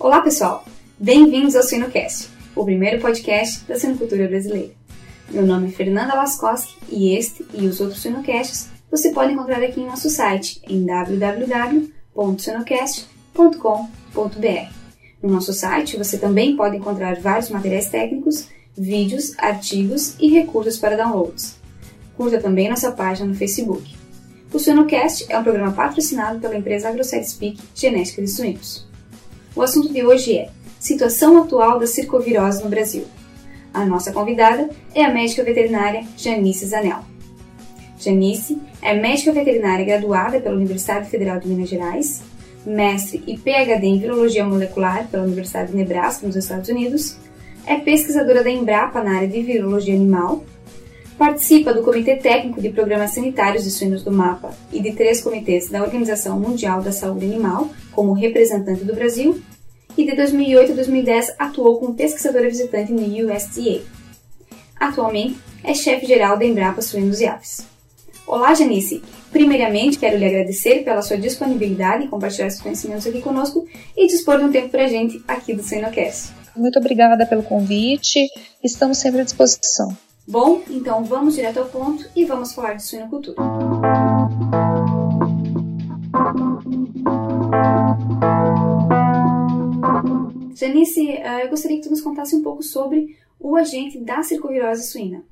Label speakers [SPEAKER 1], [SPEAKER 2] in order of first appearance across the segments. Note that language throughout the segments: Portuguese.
[SPEAKER 1] Olá, pessoal! Bem-vindos ao Suinocast, o primeiro podcast da suinocultura brasileira. Meu nome é Fernanda Laskoski e este e os outros Suinocasts você pode encontrar aqui em nosso site em www.suinocast.com.br. No nosso site você também pode encontrar vários materiais técnicos, vídeos, artigos e recursos para downloads. Curta também nossa página no Facebook. O Suinocast é um programa patrocinado pela empresa AgroSciSpeak Genética de Suínos. O assunto de hoje é Situação atual da circovirose no Brasil. A nossa convidada é a médica veterinária Janice Zanel. Janice é médica veterinária graduada pela Universidade Federal de Minas Gerais, mestre e PhD em Virologia Molecular pela Universidade de Nebraska, nos Estados Unidos, é pesquisadora da Embrapa na área de Virologia Animal, participa do Comitê Técnico de Programas Sanitários de Suínos do MAPA e de três comitês da Organização Mundial da Saúde Animal, como representante do Brasil, e de 2008 a 2010 atuou como pesquisadora visitante no USDA. Atualmente é chefe geral da Embrapa Suínos e Aves. Olá, Janice! Primeiramente, quero lhe agradecer pela sua disponibilidade em compartilhar esses conhecimentos aqui conosco e dispor de um tempo para a gente aqui do Suinocast.
[SPEAKER 2] Muito obrigada pelo convite, estamos sempre à disposição.
[SPEAKER 1] Bom, então vamos direto ao ponto e vamos falar de suinocultura. Janice, eh, eu gostaria que tu nos contasse um pouco sobre o agente da circovirose suína.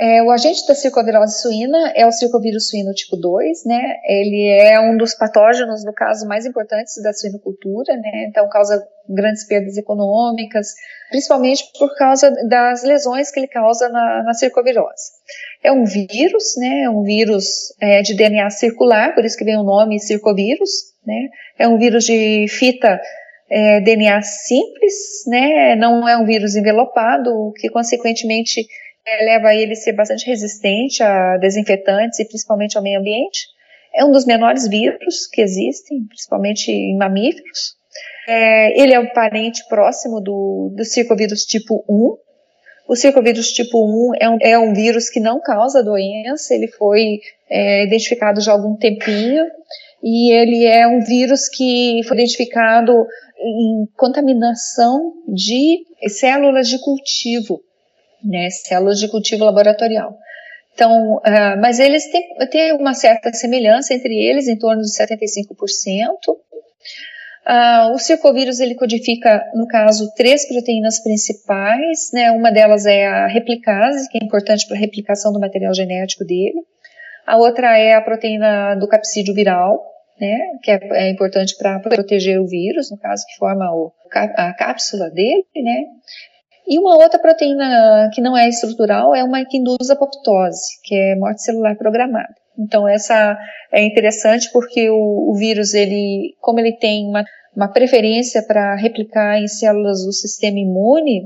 [SPEAKER 2] É, o agente da circovirose suína é o circovírus suíno tipo 2, né? Ele é um dos patógenos, no caso, mais importantes da suinocultura, né? Então causa grandes perdas econômicas, principalmente por causa das lesões que ele causa na, na circovirose. É um vírus, né? É um vírus é, de DNA circular, por isso que vem o nome circovírus, né? É um vírus de fita é, DNA simples, né? Não é um vírus envelopado, que consequentemente é, leva ele a ser bastante resistente a desinfetantes e principalmente ao meio ambiente. É um dos menores vírus que existem, principalmente em mamíferos. É, ele é um parente próximo do, do circovírus tipo 1. O circovírus tipo 1 é um, é um vírus que não causa doença, ele foi é, identificado já há algum tempinho, e ele é um vírus que foi identificado em contaminação de células de cultivo né, células de cultivo laboratorial. Então, uh, mas eles têm, têm, uma certa semelhança entre eles, em torno de 75%. Uh, ah, o circovírus ele codifica, no caso, três proteínas principais, né? Uma delas é a replicase, que é importante para a replicação do material genético dele. A outra é a proteína do capsídeo viral, né? Que é, é importante para proteger o vírus, no caso que forma o, a cápsula dele, né? E uma outra proteína que não é estrutural é uma que induz apoptose, que é morte celular programada. Então essa é interessante porque o, o vírus, ele, como ele tem uma, uma preferência para replicar em células do sistema imune,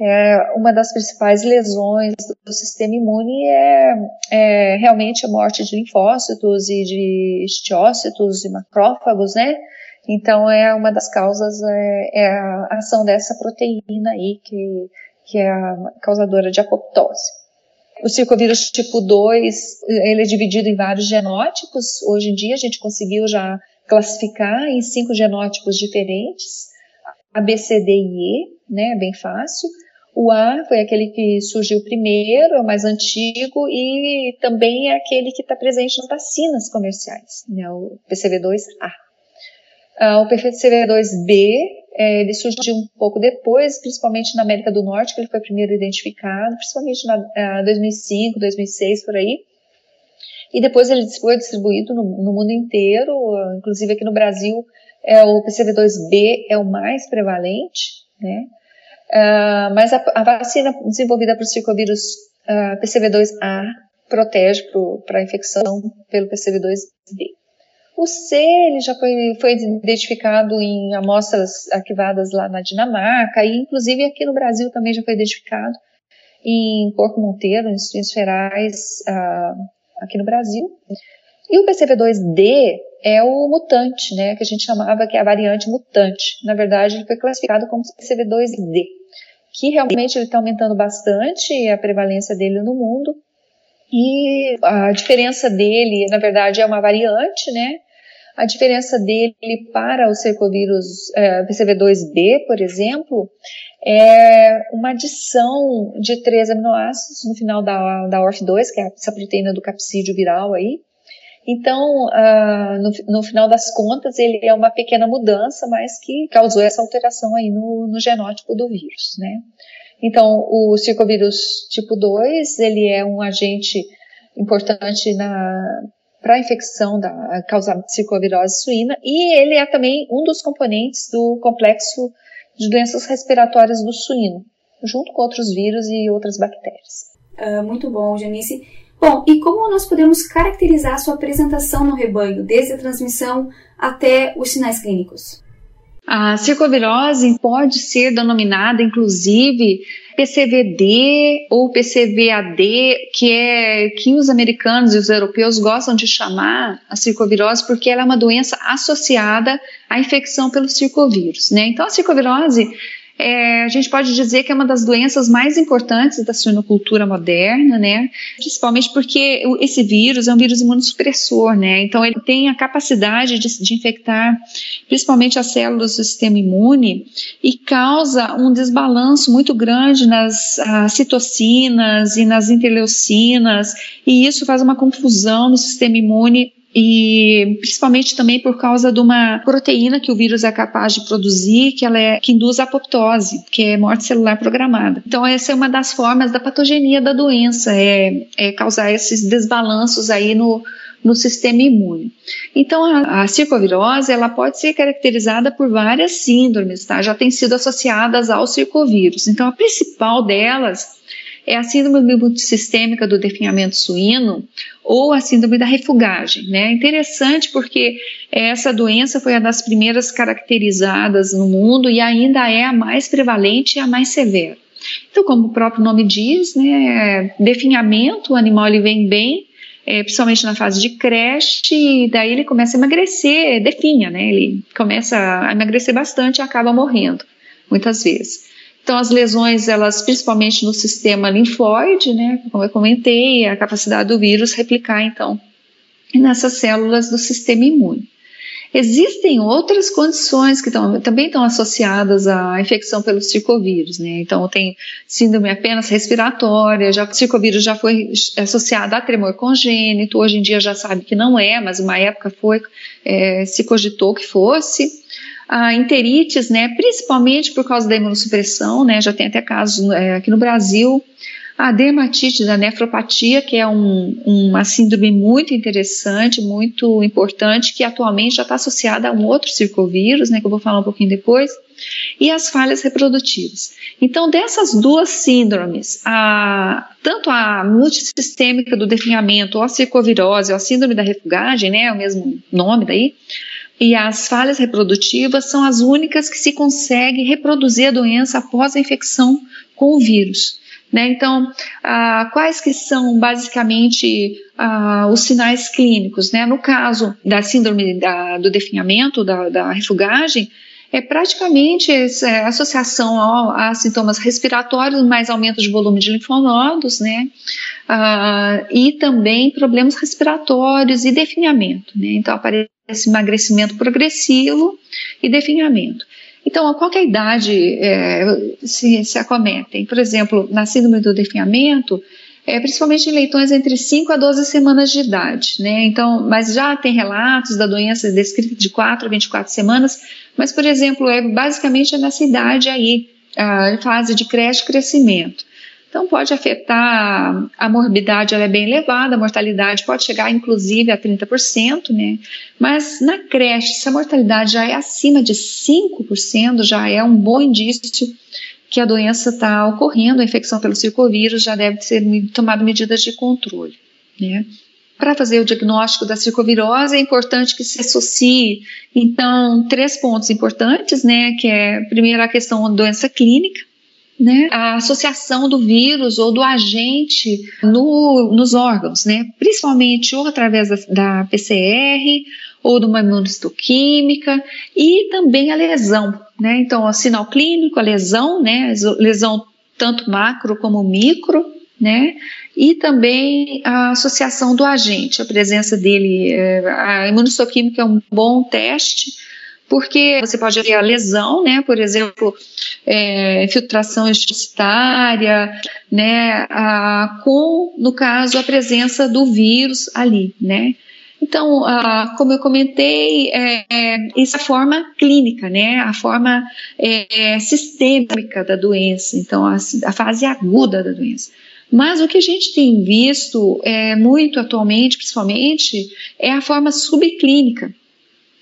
[SPEAKER 2] é, uma das principais lesões do sistema imune é, é, realmente a morte de linfócitos e de estiócitos e macrófagos, né? Então, é uma das causas, é, é a ação dessa proteína aí, que, que é a causadora de apoptose. O circovírus tipo 2, ele é dividido em vários genótipos. Hoje em dia, a gente conseguiu já classificar em cinco genótipos diferentes. A, B, C, D e E, né, bem fácil. O A foi aquele que surgiu primeiro, é o mais antigo, e também é aquele que está presente nas vacinas comerciais, né, o PCV2A. Uh, o PFCV2B, é, ele surgiu um pouco depois, principalmente na América do Norte, que ele foi primeiro identificado, principalmente uh, 2005, 2006, por aí. E depois ele foi distribuído no, no mundo inteiro, uh, inclusive aqui no Brasil, é, o PCV2B é o mais prevalente, né? Uh, mas a, a, vacina desenvolvida para o circovírus uh, PCV2A protege para a infecção pelo PCV2B. O C ele já foi, foi identificado em amostras arquivadas lá na Dinamarca e inclusive aqui no Brasil também já foi identificado em Porco Monteiro, em institutos ferais uh, aqui no Brasil. E o PCV2D é o mutante, né, que a gente chamava que é a variante mutante. Na verdade, ele foi classificado como PCV2D, que realmente ele está aumentando bastante a prevalência dele no mundo. E a diferença dele, na verdade, é uma variante, né? A diferença dele para o cercovírus é, PCV2B, por exemplo, é uma adição de três aminoácidos no final da, da ORF2, que é essa proteína do capsídeo viral aí. Então, uh, no, no, final das contas, ele é uma pequena mudança, mas que causou essa alteração aí no, no genótipo do vírus, né? Então, o circovírus tipo 2, ele é um agente importante para a infecção da causada de circovirose suína e ele é também um dos componentes do complexo de doenças respiratórias do suíno, junto com outros vírus e outras bactérias.
[SPEAKER 1] Uh, muito bom, Janice. Bom, e como nós podemos caracterizar a sua apresentação no rebanho, desde a transmissão até os sinais clínicos?
[SPEAKER 2] A circovirose pode ser denominada, inclusive, PCVD ou PCVAD, que é que os americanos e os europeus gostam de chamar a circovirose porque ela é uma doença associada à infecção pelo circovírus, né? Então a circovirose é, a gente pode dizer que é uma das doenças mais importantes da suinocultura moderna, né? Principalmente porque esse vírus é um vírus imunossupressor, né? Então ele tem a capacidade de, de infectar principalmente as células do sistema imune e causa um desbalanço muito grande nas citocinas e nas interleucinas e isso faz uma confusão no sistema imune e principalmente também por causa de uma proteína que o vírus é capaz de produzir, que ela é que induz a apoptose, que é morte celular programada. Então essa é uma das formas da patogenia da doença, é, é causar esses desbalanços aí no no sistema imune. Então, a, a, circovirose ela pode ser caracterizada por várias síndromes, tá? Já tem sido associadas ao circovírus. Então, a principal delas é a síndrome multissistêmica do definhamento suíno ou a síndrome da refugagem. Né? Interessante porque essa doença foi uma das primeiras caracterizadas no mundo e ainda é a mais prevalente e a mais severa. Então, como o próprio nome diz, né, definhamento, o animal ele vem bem, é, principalmente na fase de creche, e daí ele começa a emagrecer, definha, né? Ele começa a emagrecer bastante e acaba morrendo, muitas vezes. Então, as lesões, elas, principalmente no sistema linfóide, né, como eu comentei, a capacidade do vírus replicar, então, nessas células do sistema imune. Existem outras condições que tão, também estão associadas à infecção pelo circovírus, né? Então, tem síndrome apenas respiratória, já, o circovírus já foi associado a tremor congênito, hoje em dia já sabe que não é, mas uma época foi, é, se cogitou que fosse a enterites, né, principalmente por causa da imunossupressão, né, já tem até casos é, aqui no Brasil, a dermatite da nefropatia, que é um, uma síndrome muito interessante, muito importante, que atualmente já está associada a um outro circovírus, né, que eu vou falar um pouquinho depois, e as falhas reprodutivas. Então, dessas duas síndromes, a, tanto a multissistêmica do definhamento, ou a circovirose, ou a síndrome da refugagem, né, é o mesmo nome daí, e as falhas reprodutivas são as únicas que se consegue reproduzir a doença após a infecção com o vírus. Né? Então, ah, quais que são basicamente ah, os sinais clínicos? Né? No caso da síndrome da, do definhamento, da, da refugagem, é praticamente é, associação a, a, sintomas respiratórios, mais aumento de volume de linfonodos, né? Ah, e também problemas respiratórios e definhamento, né? Então aparece emagrecimento progressivo e definhamento. Então, a qualquer idade é, se, se acometem. Por exemplo, na síndrome do definhamento, é, principalmente em leitões entre 5 a 12 semanas de idade, né? Então, mas já tem relatos da doença descrita de 4 a 24 semanas, mas, por exemplo, é basicamente nessa idade aí, a fase de creche crescimento. Então pode afetar a morbidade, ela é bem elevada, a mortalidade pode chegar inclusive a 30%, né? Mas na creche, se a mortalidade já é acima de 5%, já é um bom indício que a doença está ocorrendo, a infecção pelo circovírus já deve ser tomado medidas de controle, né? Para fazer o diagnóstico da circovirose é importante que se associe, então, três pontos importantes, né? Que é, primeiro, a questão da doença clínica, né, a associação do vírus ou do agente no, nos órgãos, né, principalmente ou através da, da PCR ou de uma imunistoquímica e também a lesão, né, então o sinal clínico, a lesão, né, lesão tanto macro como micro, né, e também a associação do agente, a presença dele. É, a imunossoquímica é um bom teste, porque você pode ver a lesão, né, por exemplo, é, infiltração extricitária, né, a, com, no caso, a presença do vírus ali, né. Então, como eu comentei, é, é, essa é forma clínica, né? A forma é, é, sistêmica da doença, então a, a, fase aguda da doença. Mas o que a gente tem visto é, muito atualmente, principalmente, é a forma subclínica.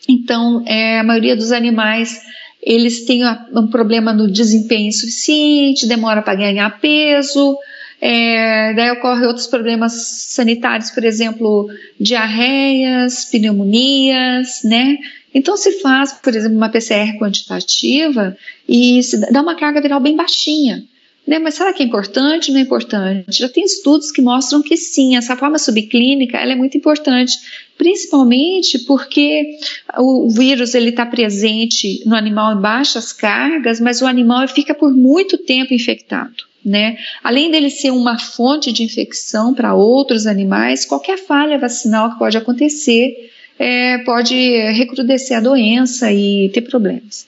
[SPEAKER 2] Então, é, a maioria dos animais eles têm um problema no desempenho insuficiente, demora para ganhar peso, é, daí ocorrem outros problemas sanitários, por exemplo, diarreias, pneumonias, né? Então se faz, por exemplo, uma PCR quantitativa e se dá uma carga viral bem baixinha. Né? Mas será que é importante? Não é importante? Já tem estudos que mostram que sim, essa forma subclínica ela é muito importante, principalmente porque o vírus ele está presente no animal em baixas cargas, mas o animal fica por muito tempo infectado. Né? Além dele ser uma fonte de infecção para outros animais, qualquer falha vacinal que pode acontecer é, pode recrudescer a doença e ter problemas.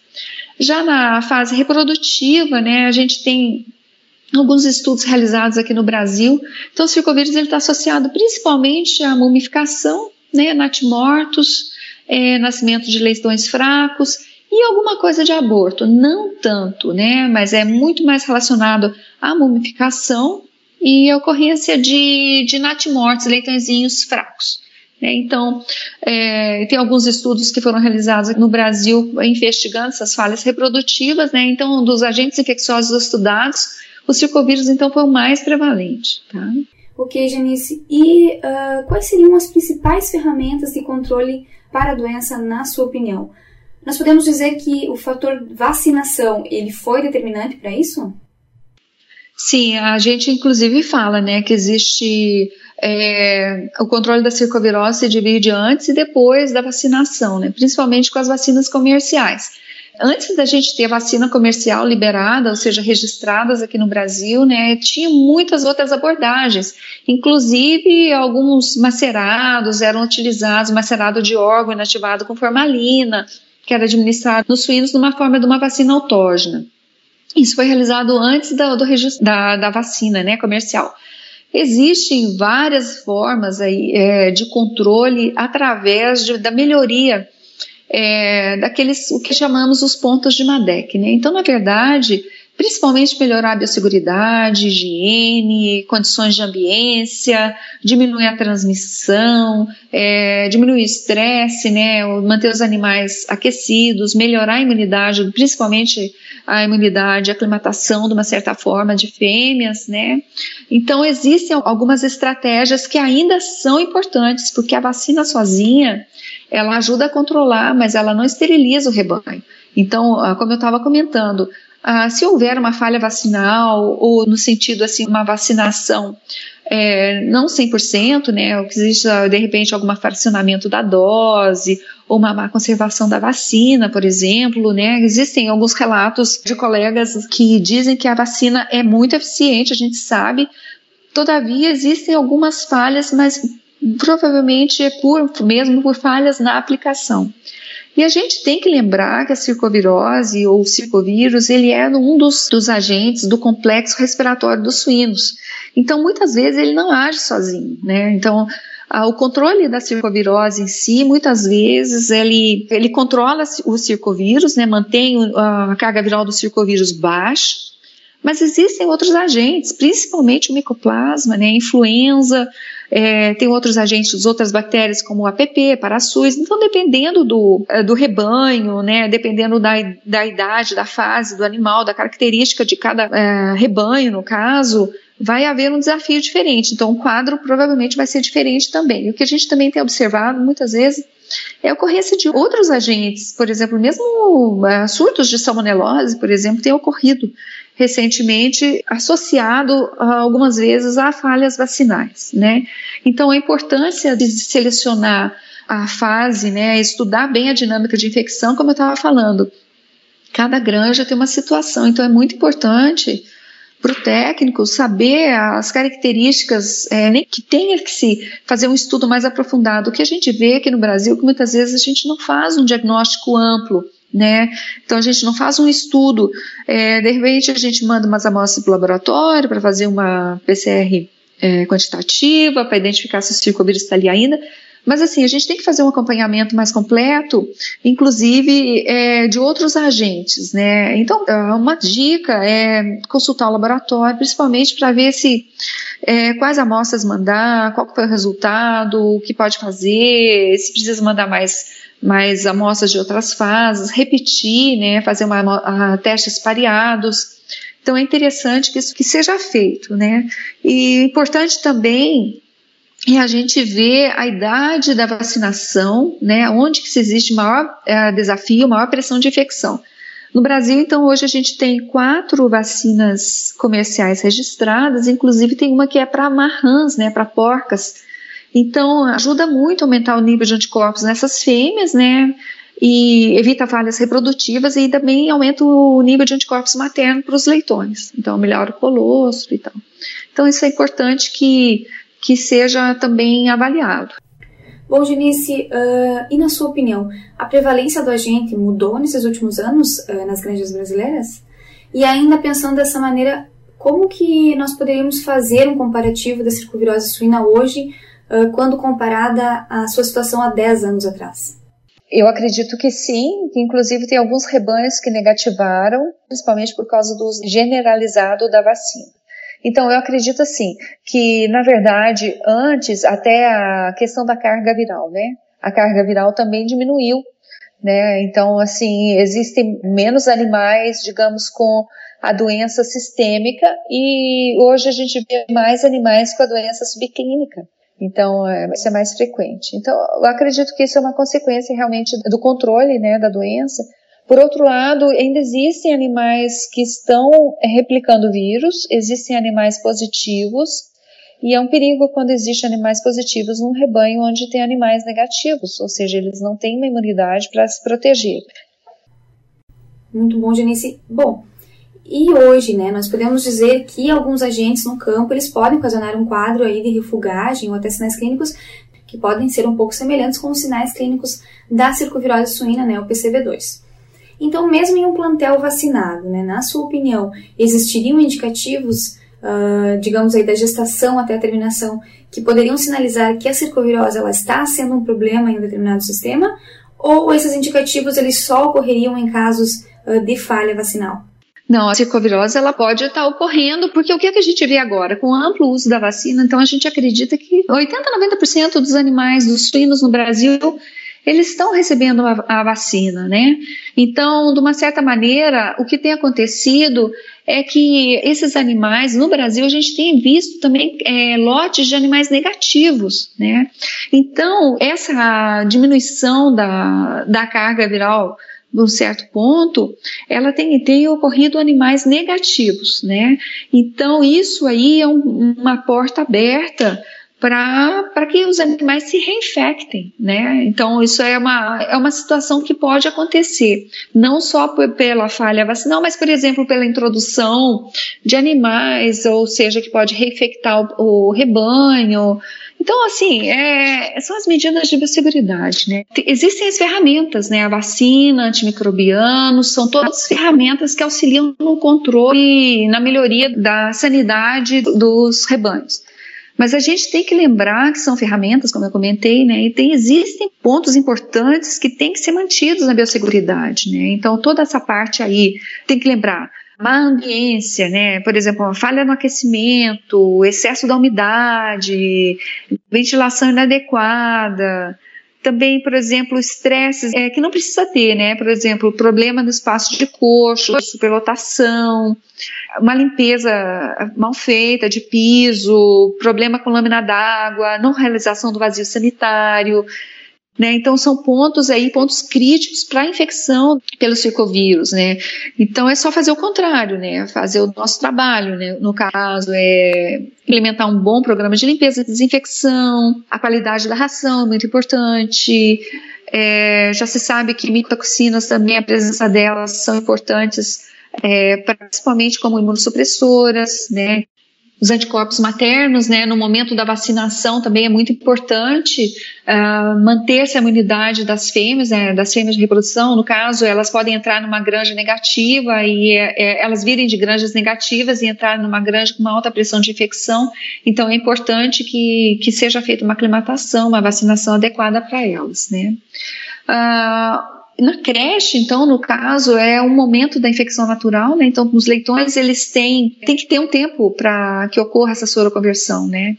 [SPEAKER 2] Já na fase reprodutiva, né, a gente tem alguns estudos realizados aqui no Brasil. Então, o circovírus está associado principalmente à mumificação, né, natimortos, é, nascimento de leitões fracos e alguma coisa de aborto, não tanto, né? Mas é muito mais relacionado à mumificação e a ocorrência de, de natimortes, leitõezinhos fracos. Né? Então, é, tem alguns estudos que foram realizados no Brasil investigando essas falhas reprodutivas, né? Então, dos agentes infecciosos estudados, o circovírus então foi o mais prevalente. Tá?
[SPEAKER 1] Ok, Janice. E uh, quais seriam as principais ferramentas de controle para a doença, na sua opinião? Nós podemos dizer que o fator vacinação ele foi determinante para isso?
[SPEAKER 2] Sim, a gente inclusive fala, né, que existe é, o controle da circovirose se divide antes e depois da vacinação, né, principalmente com as vacinas comerciais. Antes da gente ter a vacina comercial liberada, ou seja, registradas aqui no Brasil, né, tinha muitas outras abordagens. Inclusive, alguns macerados eram utilizados, macerado de órgão inativado com formalina, que era administrado nos suínos numa forma de uma vacina autógena. Isso foi realizado antes do, do da, da, vacina né, comercial. Existem várias formas aí, é, de controle através de, da melhoria é, daqueles o que chamamos os pontos de MADEC. Né? Então, na verdade, principalmente melhorar a biosseguridade, higiene, condições de ambiência, diminuir a transmissão, é, diminuir o estresse, né, manter os animais aquecidos, melhorar a imunidade, principalmente a imunidade, a aclimatação de uma certa forma de fêmeas, né. Então existem algumas estratégias que ainda são importantes, porque a vacina sozinha, ela ajuda a controlar, mas ela não esteriliza o rebanho. Então, ah, como eu estava comentando, ah, se houver uma falha vacinal ou no sentido assim uma vacinação é, não 100%, né, que exista de repente algum fracionamento da dose ou uma má conservação da vacina, por exemplo, né, existem alguns relatos de colegas que dizem que a vacina é muito eficiente, a gente sabe, todavia existem algumas falhas, mas provavelmente é por mesmo por falhas na aplicação. E a gente tem que lembrar que a circovirose ou o circovírus, ele é um dos, dos agentes do complexo respiratório dos suínos. Então, muitas vezes ele não age sozinho, né? Então, o controle da circovirose em si, muitas vezes, ele, ele controla o circovírus, né, mantém a carga viral do circovírus baixa, mas existem outros agentes, principalmente o micoplasma, né, a influenza, é, tem outros agentes, outras bactérias como APP, parasus. Então, dependendo do, é, do rebanho, né, dependendo da, da idade, da fase do animal, da característica de cada é, rebanho, no caso, vai haver um desafio diferente. Então, o quadro provavelmente vai ser diferente também. E o que a gente também tem observado muitas vezes é a ocorrência de outros agentes, por exemplo, mesmo uh, surtos de salmonelose, por exemplo, tem ocorrido recentemente associado uh, algumas vezes a falhas vacinais, né? Então a importância de selecionar a fase, né, estudar bem a dinâmica de infecção, como eu estava falando. Cada granja tem uma situação, então é muito importante para o técnico saber as características, é, nem que tenha que se fazer um estudo mais aprofundado. O que a gente vê aqui no Brasil, que muitas vezes a gente não faz um diagnóstico amplo, né? Então a gente não faz um estudo, é, de repente a gente manda umas amostras para o laboratório para fazer uma PCR é, quantitativa, para identificar se o circovírus está ali ainda, mas assim, a gente tem que fazer um acompanhamento mais completo, inclusive é, de outros agentes, né? Então, é, uma dica é consultar o laboratório, principalmente para ver se é, quais amostras mandar, qual foi o resultado, o que pode fazer, se precisa mandar mais mais amostras de outras fases, repetir, né, fazer uma, testes pareados. Então é interessante que isso que seja feito, né? E importante também e a gente vê a idade da vacinação, né, onde que se existe maior é, desafio, maior pressão de infecção. No Brasil, então, hoje a gente tem quatro vacinas comerciais registradas, inclusive tem uma que é para marrãs, né, para porcas. Então, ajuda muito a aumentar o nível de anticorpos nessas fêmeas, né, e evita falhas reprodutivas e também aumenta o nível de anticorpos materno para os leitões. Então, melhora o colostro e tal. Então, isso é importante que que seja também avaliado.
[SPEAKER 1] Bom, Genice, uh, e na sua opinião, a prevalência do agente mudou nesses últimos anos uh, nas granjas brasileiras? E ainda pensando dessa maneira, como que nós poderíamos fazer um comparativo da circovirose suína hoje, quando comparada à sua situação há 10 anos atrás?
[SPEAKER 2] Eu acredito que sim, que inclusive tem alguns rebanhos que negativaram, principalmente por causa do uso generalizado da vacina. Então, eu acredito assim, que na verdade, antes, até a questão da carga viral, né? A carga viral também diminuiu, né? Então, assim, existem menos animais, digamos, com a doença sistêmica e hoje a gente vê mais animais com a doença subclínica. Então, é, isso é mais frequente. Então, eu acredito que isso é uma consequência realmente do controle, né, da doença, por outro lado, ainda existem animais que estão replicando vírus, existem animais positivos, e é um perigo quando existem animais positivos num rebanho onde tem animais negativos, ou seja, eles não têm uma imunidade para se proteger.
[SPEAKER 1] Muito bom, Janice. Bom, e hoje, né, nós podemos dizer que alguns agentes no campo, eles podem ocasionar um quadro aí de refugagem ou até sinais clínicos que podem ser um pouco semelhantes com os sinais clínicos da circovirose suína, né, o PCV2. Então, mesmo em um plantel vacinado, né, na sua opinião, existiriam indicativos, uh, digamos aí, da gestação até a terminação, que poderiam sinalizar que a circovirose ela está sendo um problema em um determinado sistema? Ou esses indicativos eles só ocorreriam em casos uh, de falha vacinal?
[SPEAKER 2] Não, a circovirose ela pode estar ocorrendo, porque o que, é que a gente vê agora? Com o amplo uso da vacina, então a gente acredita que 80 a 90% dos animais, dos suínos no Brasil, eles estão recebendo a, a, vacina, né? Então, de uma certa maneira, o que tem acontecido é que esses animais, no Brasil, a gente tem visto também é, lotes de animais negativos, né? Então, essa diminuição da, da carga viral num certo ponto, ela tem, tem ocorrido animais negativos, né? Então, isso aí é um, uma porta aberta para que os animais se reinfectem, né? Então, isso é uma, é uma situação que pode acontecer, não só pela falha vacinal, mas, por exemplo, pela introdução de animais, ou seja, que pode reinfectar o, o rebanho. Então, assim, é, são as medidas de biosseguridade, né? Existem as ferramentas, né? A vacina, antimicrobianos, são todas ferramentas que auxiliam no controle e na melhoria da sanidade dos rebanhos. Mas a gente tem que lembrar que são ferramentas, como eu comentei, né? E tem, existem pontos importantes que têm que ser mantidos na biosseguridade, né? Então, toda essa parte aí tem que lembrar má ambiência, né? Por exemplo, falha no aquecimento, excesso da umidade, ventilação inadequada, também, por exemplo, estresses é, que não precisa ter, né? Por exemplo, problema no espaço de coxo, superlotação, uma limpeza mal feita de piso, problema com lâmina d'água, não realização do vazio sanitário. Né? Então são pontos aí, pontos críticos para a infecção pelo circovírus, né? Então é só fazer o contrário, né? Fazer o nosso trabalho, né? No caso é implementar um bom programa de limpeza e desinfecção, a qualidade da ração é muito importante. É, já se sabe que micotoxinas também, a presença delas são importantes é, principalmente como imunossupressoras, né, os anticorpos maternos, né, no momento da vacinação também é muito importante uh, manter-se a imunidade das fêmeas, né, das fêmeas de reprodução. No caso, elas podem entrar numa granja negativa e é, é, elas virem de granjas negativas e entrar numa granja com uma alta pressão de infecção. Então, é importante que, que seja feita uma aclimatação, uma vacinação adequada para elas, né. Uh, na creche, então, no caso, é um momento da infecção natural, né? Então, os leitões, eles têm, tem que ter um tempo para que ocorra essa soroconversão, né?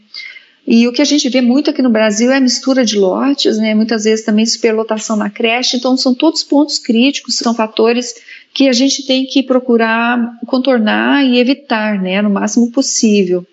[SPEAKER 2] E o que a gente vê muito aqui no Brasil é a mistura de lotes, né? Muitas vezes também superlotação na creche. Então, são todos pontos críticos, são fatores que a gente tem que procurar contornar e evitar, né? No máximo possível.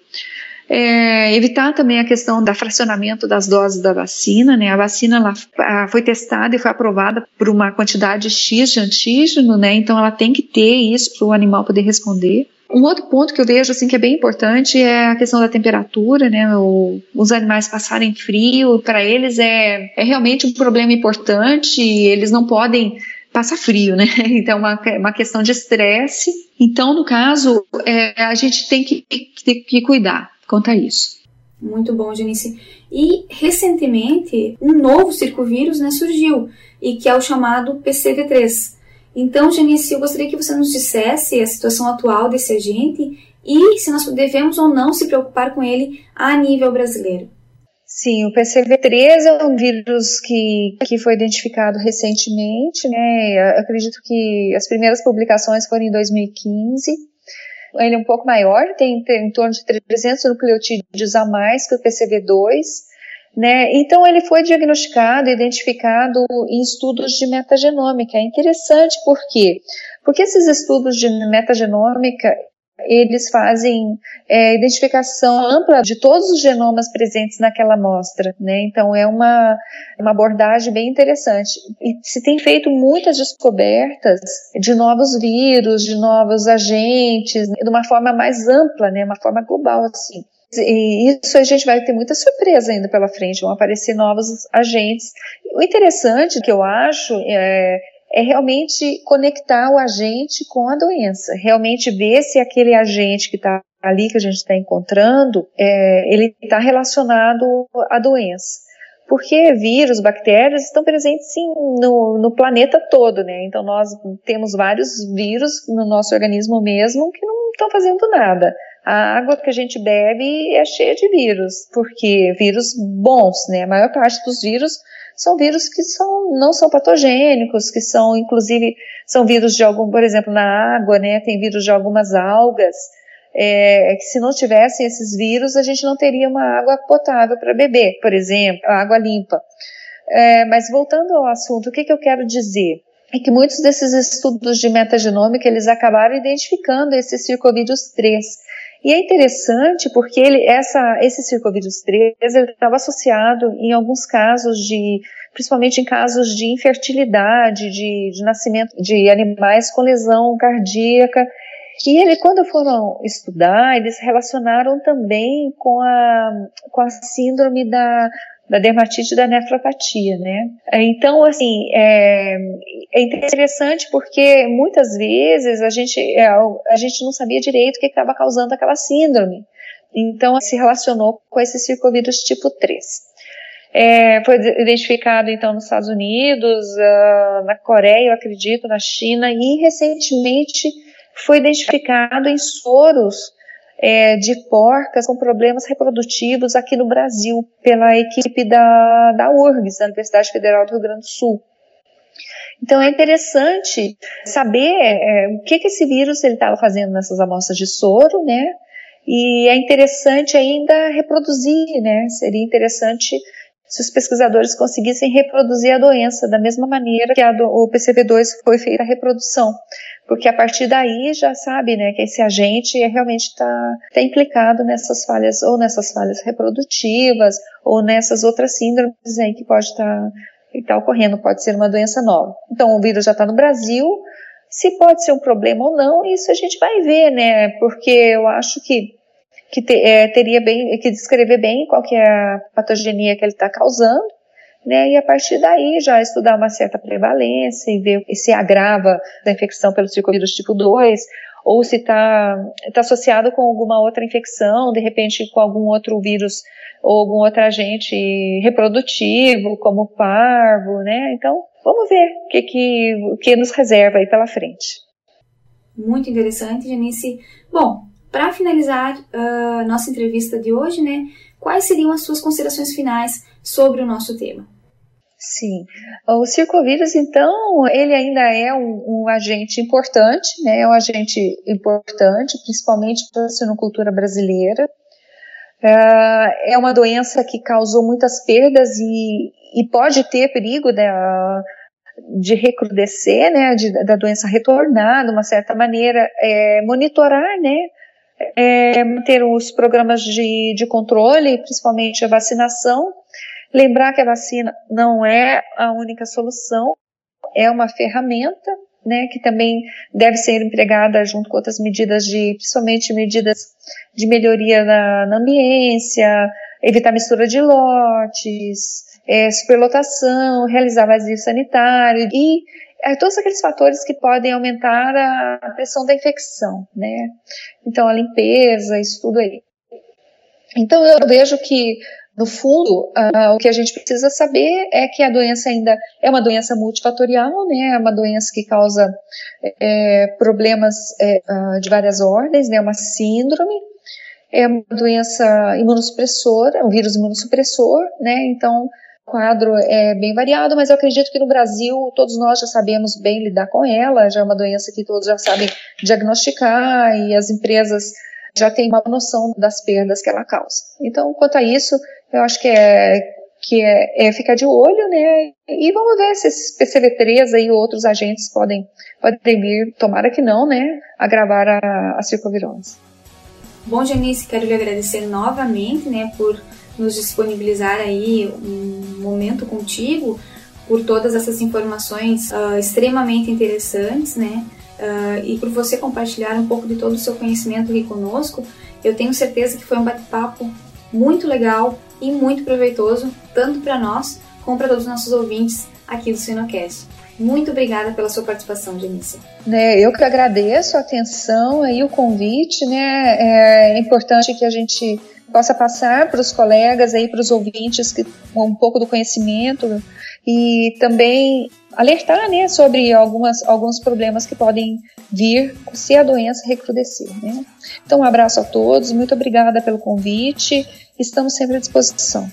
[SPEAKER 2] É, evitar também a questão da fracionamento das doses da vacina, né? A vacina ela foi testada e foi aprovada por uma quantidade X de antígeno, né? Então ela tem que ter isso para o animal poder responder. Um outro ponto que eu vejo assim que é bem importante é a questão da temperatura, né? O, os animais passarem frio, para eles é, é realmente um problema importante. Eles não podem passar frio, né? Então, é uma, uma questão de estresse. Então, no caso, é, a gente tem que, que, que cuidar quanto a isso.
[SPEAKER 1] Muito bom, Janice. E recentemente um novo circovírus né, surgiu, e que é o chamado PCV3. Então, Janice, eu gostaria que você nos dissesse a situação atual desse agente e se nós devemos ou não se preocupar com ele a nível brasileiro.
[SPEAKER 2] Sim, o PCV3 é um vírus que, que foi identificado recentemente, né? Eu acredito que as primeiras publicações foram em 2015 ele é um pouco maior, tem, em torno de 300 nucleotídeos a mais que o PCV2, né? Então ele foi diagnosticado, identificado em estudos de metagenômica. É interessante por quê? Porque esses estudos de metagenômica eles fazem é, identificação ampla de todos os genomas presentes naquela amostra, né? Então é uma, uma abordagem bem interessante. E se tem feito muitas descobertas de novos vírus, de novos agentes, de uma forma mais ampla, né? Uma forma global assim. E isso a gente vai ter muita surpresa ainda pela frente, vão aparecer novos agentes. O interessante que eu acho é é realmente conectar o agente com a doença, realmente ver se aquele agente que está ali que a gente está encontrando, é, ele está relacionado à doença. Porque vírus, bactérias estão presentes sim no, no planeta todo, né? Então nós temos vários vírus no nosso organismo mesmo que não estão fazendo nada. A água que a gente bebe é cheia de vírus, porque vírus bons, né? A maior parte dos vírus são vírus que são, não são patogênicos, que são, inclusive, são vírus de algum, por exemplo, na água, né, tem vírus de algumas algas, é, que se não tivessem esses vírus, a gente não teria uma água potável para beber, por exemplo, água limpa. É, mas voltando ao assunto, o que, que eu quero dizer? É que muitos desses estudos de metagenômica, eles acabaram identificando esse circovírus 3, e é interessante porque ele, essa, esse circovírus 3 estava associado em alguns casos de, principalmente em casos de infertilidade, de, de nascimento de animais com lesão cardíaca. E ele, quando foram estudar, eles relacionaram também com a, com a síndrome da da dermatite da nefropatia, né? Então, assim, é, é interessante porque muitas vezes a gente, é, a gente não sabia direito o que estava causando aquela síndrome. Então, se relacionou com esse circovírus tipo 3. É, foi identificado então nos Estados Unidos, uh, na Coreia, eu acredito, na China e recentemente foi identificado em soros é, de porcas com problemas reprodutivos aqui no Brasil, pela equipe da, da URGS, da Universidade Federal do Rio Grande do Sul. Então é interessante saber é, o que, que esse vírus ele estava fazendo nessas amostras de soro, né? E é interessante ainda reproduzir, né? Seria interessante se os pesquisadores conseguissem reproduzir a doença da mesma maneira que do, o PCV2 foi feita a reprodução porque a partir daí já sabe, né, que esse agente é, realmente está tá implicado nessas falhas, ou nessas falhas reprodutivas, ou nessas outras síndromes aí que pode estar tá, tá ocorrendo, pode ser uma doença nova. Então, o vírus já está no Brasil, se pode ser um problema ou não, isso a gente vai ver, né, porque eu acho que que te, é, teria bem, que descrever bem qual que é a patogenia que ele está causando, né, e a partir daí já estudar uma certa prevalência e ver se agrava a infecção pelo circovírus tipo 2 ou se está tá associado com alguma outra infecção, de repente com algum outro vírus ou algum outro agente reprodutivo, como parvo, né? Então, vamos ver o que, que, que nos reserva aí pela frente.
[SPEAKER 1] Muito interessante, Janice. Bom, para finalizar uh, nossa entrevista de hoje, né, quais seriam as suas considerações finais sobre o nosso tema?
[SPEAKER 2] Sim, o circovírus, então, ele ainda é um, um, agente importante, né? É um agente importante, principalmente para a sinocultura brasileira. Uh, é uma doença que causou muitas perdas e, e pode ter perigo de, de recrudescer, né? De, da doença retornar de uma certa maneira, é, monitorar, né? É, manter os programas de, de controle, principalmente a vacinação, Lembrar que a vacina não é a única solução, é uma ferramenta, né, que também deve ser empregada junto com outras medidas de, principalmente medidas de melhoria na, na ambiência, evitar mistura de lotes, é, superlotação, realizar vazio sanitário e é, todos aqueles fatores que podem aumentar a pressão da infecção, né? Então a limpeza, isso tudo aí. Então eu vejo que no fundo, uh, o que a gente precisa saber é que a doença ainda é uma doença multifatorial, né? É uma doença que causa é, problemas é, uh, de várias ordens, né? É uma síndrome, é uma doença imunossupressora, um vírus imunossupressor, né? Então, quadro é bem variado, mas eu acredito que no Brasil todos nós já sabemos bem lidar com ela, já é uma doença que todos já sabem diagnosticar e as empresas já têm uma noção das perdas que ela causa. Então, quanto a isso, eu acho que é que é, é, ficar de olho, né? E vamos ver se esses PCV3 aí outros agentes podem, podem vir, tomara que não, né? Agravar a, a circovirose.
[SPEAKER 1] Bom, Janice, quero lhe agradecer novamente, né, por nos disponibilizar aí um momento contigo, por todas essas informações uh, extremamente interessantes, né? Uh, e por você compartilhar um pouco de todo o seu conhecimento aqui conosco. Eu tenho certeza que foi um bate-papo muito legal e muito proveitoso, tanto para nós como para todos os nossos ouvintes aqui do Sinocast. Muito obrigada pela sua participação, Janice.
[SPEAKER 2] É, eu que agradeço a atenção e o convite, né? É importante que a gente possa passar para os colegas aí, para os ouvintes que um pouco do conhecimento e também alertar, né, sobre algumas, alguns problemas que podem vir se a doença recrudescer, né. Então, um abraço a todos, muito obrigada pelo convite, estamos sempre à disposição.